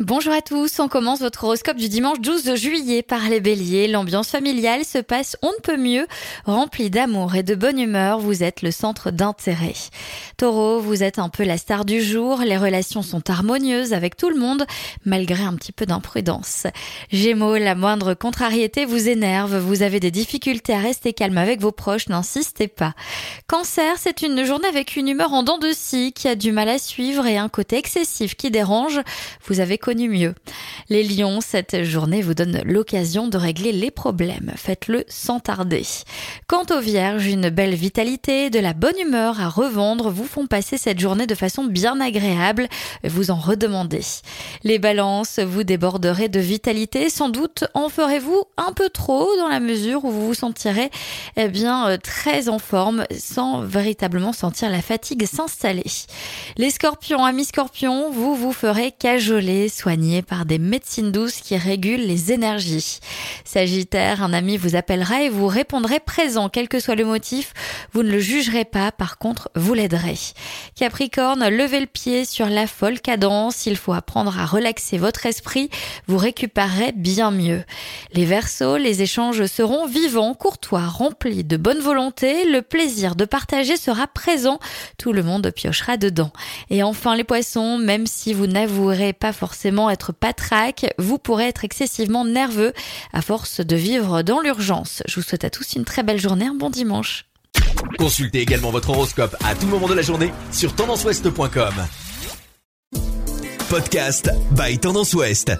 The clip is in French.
Bonjour à tous, on commence votre horoscope du dimanche 12 juillet par les béliers. L'ambiance familiale se passe on ne peut mieux, remplie d'amour et de bonne humeur, vous êtes le centre d'intérêt. Taureau, vous êtes un peu la star du jour, les relations sont harmonieuses avec tout le monde, malgré un petit peu d'imprudence. Gémeaux, la moindre contrariété vous énerve, vous avez des difficultés à rester calme avec vos proches, n'insistez pas. Cancer, c'est une journée avec une humeur en dents de scie qui a du mal à suivre et un côté excessif qui dérange, vous avez connu mieux. Les lions, cette journée vous donne l'occasion de régler les problèmes. Faites-le sans tarder. Quant aux vierges, une belle vitalité, de la bonne humeur à revendre vous font passer cette journée de façon bien agréable. Vous en redemandez. Les balances, vous déborderez de vitalité. Sans doute en ferez-vous un peu trop dans la mesure où vous vous sentirez eh bien, euh, très en forme sans véritablement sentir la fatigue s'installer. Les scorpions, amis scorpions, vous vous ferez cajoler soigné par des médecines douces qui régulent les énergies. Sagittaire, un ami vous appellera et vous répondrez présent, quel que soit le motif. Vous ne le jugerez pas, par contre, vous l'aiderez. Capricorne, levez le pied sur la folle cadence. Il faut apprendre à relaxer votre esprit. Vous récupérerez bien mieux. Les Verseaux, les échanges seront vivants, courtois, remplis de bonne volonté. Le plaisir de partager sera présent. Tout le monde piochera dedans. Et enfin, les Poissons, même si vous n'avouerez pas forcément être patraque, vous pourrez être excessivement nerveux à force de vivre dans l'urgence. Je vous souhaite à tous une très belle journée, un bon dimanche. Consultez également votre horoscope à tout moment de la journée sur tendanceouest.com. Podcast by Tendance Ouest.